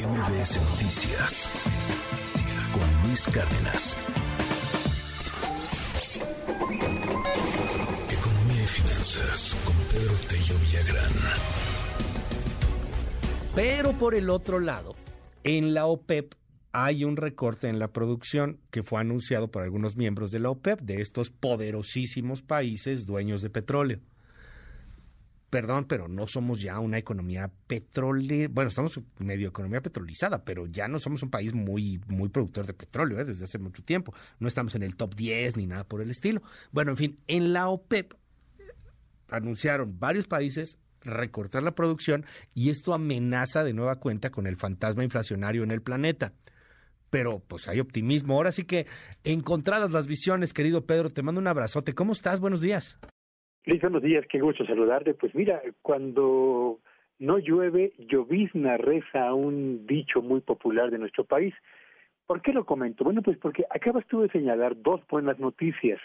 MBS Noticias con Luis Cárdenas. Economía y finanzas con Pedro Tello Villagrán. Pero por el otro lado, en la OPEP hay un recorte en la producción que fue anunciado por algunos miembros de la OPEP, de estos poderosísimos países dueños de petróleo perdón, pero no somos ya una economía petrolera, bueno, estamos medio economía petrolizada, pero ya no somos un país muy, muy productor de petróleo ¿eh? desde hace mucho tiempo. No estamos en el top 10 ni nada por el estilo. Bueno, en fin, en la OPEP anunciaron varios países recortar la producción y esto amenaza de nueva cuenta con el fantasma inflacionario en el planeta. Pero pues hay optimismo. Ahora sí que encontradas las visiones, querido Pedro, te mando un abrazote. ¿Cómo estás? Buenos días. Luis, buenos días, qué gusto saludarte. Pues mira, cuando no llueve, llovizna reza un dicho muy popular de nuestro país. ¿Por qué lo comento? Bueno, pues porque acabas tú de señalar dos buenas noticias.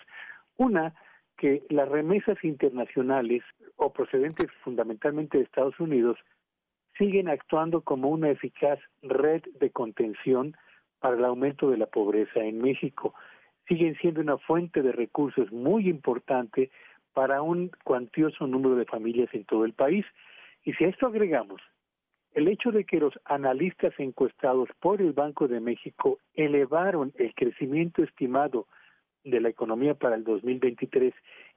Una, que las remesas internacionales o procedentes fundamentalmente de Estados Unidos siguen actuando como una eficaz red de contención para el aumento de la pobreza en México. Siguen siendo una fuente de recursos muy importante para un cuantioso número de familias en todo el país. Y si a esto agregamos el hecho de que los analistas encuestados por el Banco de México elevaron el crecimiento estimado de la economía para el 2023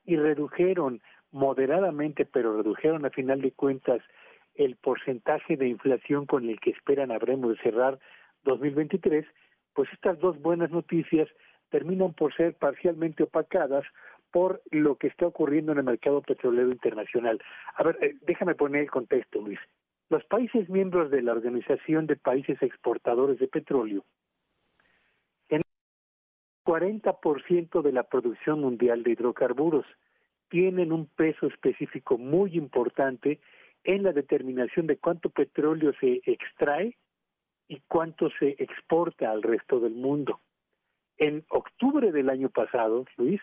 y redujeron moderadamente, pero redujeron a final de cuentas el porcentaje de inflación con el que esperan habremos de cerrar 2023, pues estas dos buenas noticias terminan por ser parcialmente opacadas por lo que está ocurriendo en el mercado petrolero internacional. A ver, eh, déjame poner el contexto, Luis. Los países miembros de la Organización de Países Exportadores de Petróleo tienen 40% de la producción mundial de hidrocarburos. Tienen un peso específico muy importante en la determinación de cuánto petróleo se extrae y cuánto se exporta al resto del mundo. En octubre del año pasado, Luis,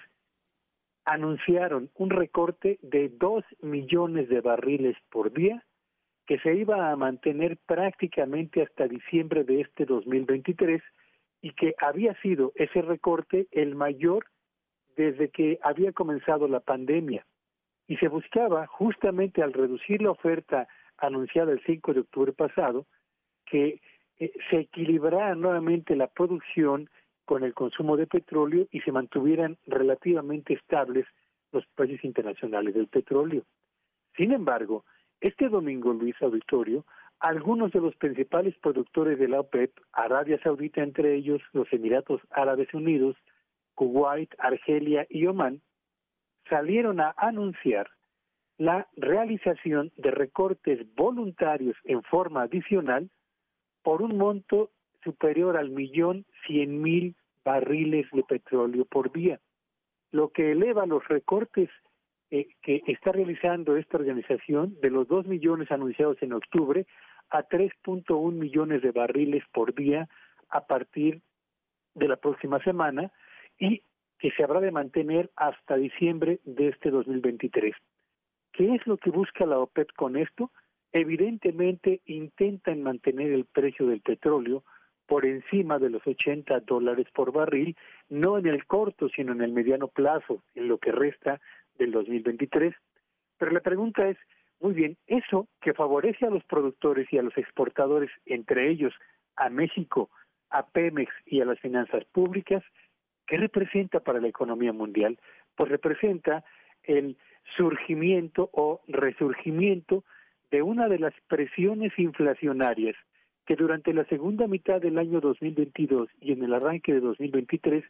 anunciaron un recorte de dos millones de barriles por día que se iba a mantener prácticamente hasta diciembre de este 2023 y que había sido ese recorte el mayor desde que había comenzado la pandemia. Y se buscaba, justamente al reducir la oferta anunciada el 5 de octubre pasado, que eh, se equilibrara nuevamente la producción con el consumo de petróleo y se mantuvieran relativamente estables los precios internacionales del petróleo. Sin embargo, este domingo, Luis Auditorio, algunos de los principales productores de la OPEP, Arabia Saudita entre ellos, los Emiratos Árabes Unidos, Kuwait, Argelia y Omán, salieron a anunciar la realización de recortes voluntarios en forma adicional por un monto superior al millón cien mil barriles de petróleo por día, lo que eleva los recortes eh, que está realizando esta organización de los dos millones anunciados en octubre a 3.1 millones de barriles por día a partir de la próxima semana y que se habrá de mantener hasta diciembre de este 2023. ¿Qué es lo que busca la OPEP con esto? Evidentemente intentan mantener el precio del petróleo por encima de los 80 dólares por barril, no en el corto, sino en el mediano plazo, en lo que resta del 2023. Pero la pregunta es, muy bien, eso que favorece a los productores y a los exportadores, entre ellos a México, a Pemex y a las finanzas públicas, ¿qué representa para la economía mundial? Pues representa el surgimiento o resurgimiento de una de las presiones inflacionarias que durante la segunda mitad del año 2022 y en el arranque de 2023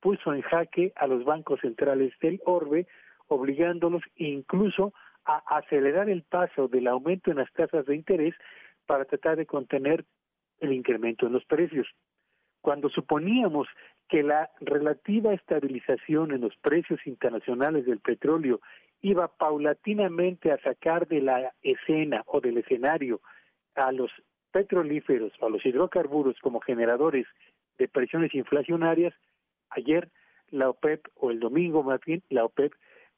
puso en jaque a los bancos centrales del orbe, obligándolos incluso a acelerar el paso del aumento en las tasas de interés para tratar de contener el incremento en los precios. Cuando suponíamos que la relativa estabilización en los precios internacionales del petróleo iba paulatinamente a sacar de la escena o del escenario a los petrolíferos o a los hidrocarburos como generadores de presiones inflacionarias, ayer la OPEP, o el domingo más bien, la OPEP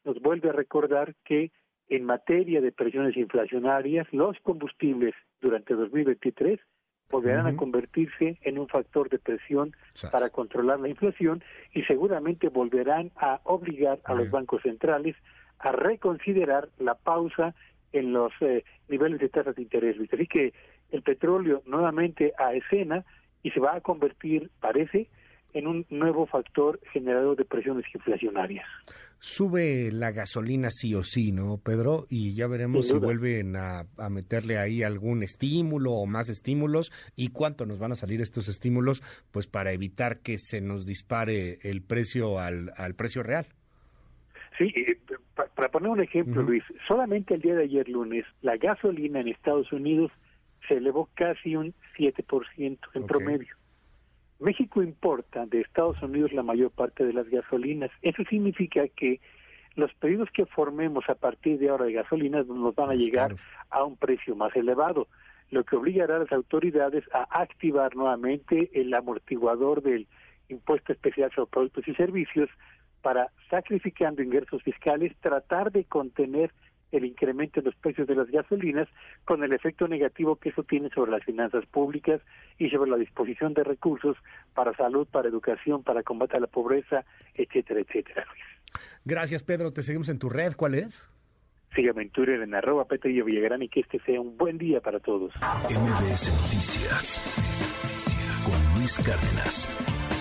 nos vuelve a recordar que en materia de presiones inflacionarias, los combustibles durante 2023 volverán a convertirse en un factor de presión para controlar la inflación y seguramente volverán a obligar a los bancos centrales a reconsiderar la pausa en los eh, niveles de tasas de interés. Así que el petróleo nuevamente a escena y se va a convertir, parece, en un nuevo factor generador de presiones inflacionarias. Sube la gasolina sí o sí, ¿no, Pedro? Y ya veremos si vuelven a, meterle ahí algún estímulo o más estímulos y cuánto nos van a salir estos estímulos, pues para evitar que se nos dispare el precio al, al precio real. Sí, eh, para poner un ejemplo, Luis, solamente el día de ayer lunes la gasolina en Estados Unidos se elevó casi un 7% en promedio. México importa de Estados Unidos la mayor parte de las gasolinas. Eso significa que los pedidos que formemos a partir de ahora de gasolinas nos van a llegar a un precio más elevado, lo que obligará a las autoridades a activar nuevamente el amortiguador del impuesto especial sobre productos y servicios para, sacrificando ingresos fiscales, tratar de contener el incremento en los precios de las gasolinas con el efecto negativo que eso tiene sobre las finanzas públicas y sobre la disposición de recursos para salud, para educación, para combate a la pobreza, etcétera, etcétera. Gracias, Pedro. Te seguimos en tu red. ¿Cuál es? Sígueme en Twitter en arroba Petrillo Villagrán y que este sea un buen día para todos. MBS Noticias con Luis Cárdenas.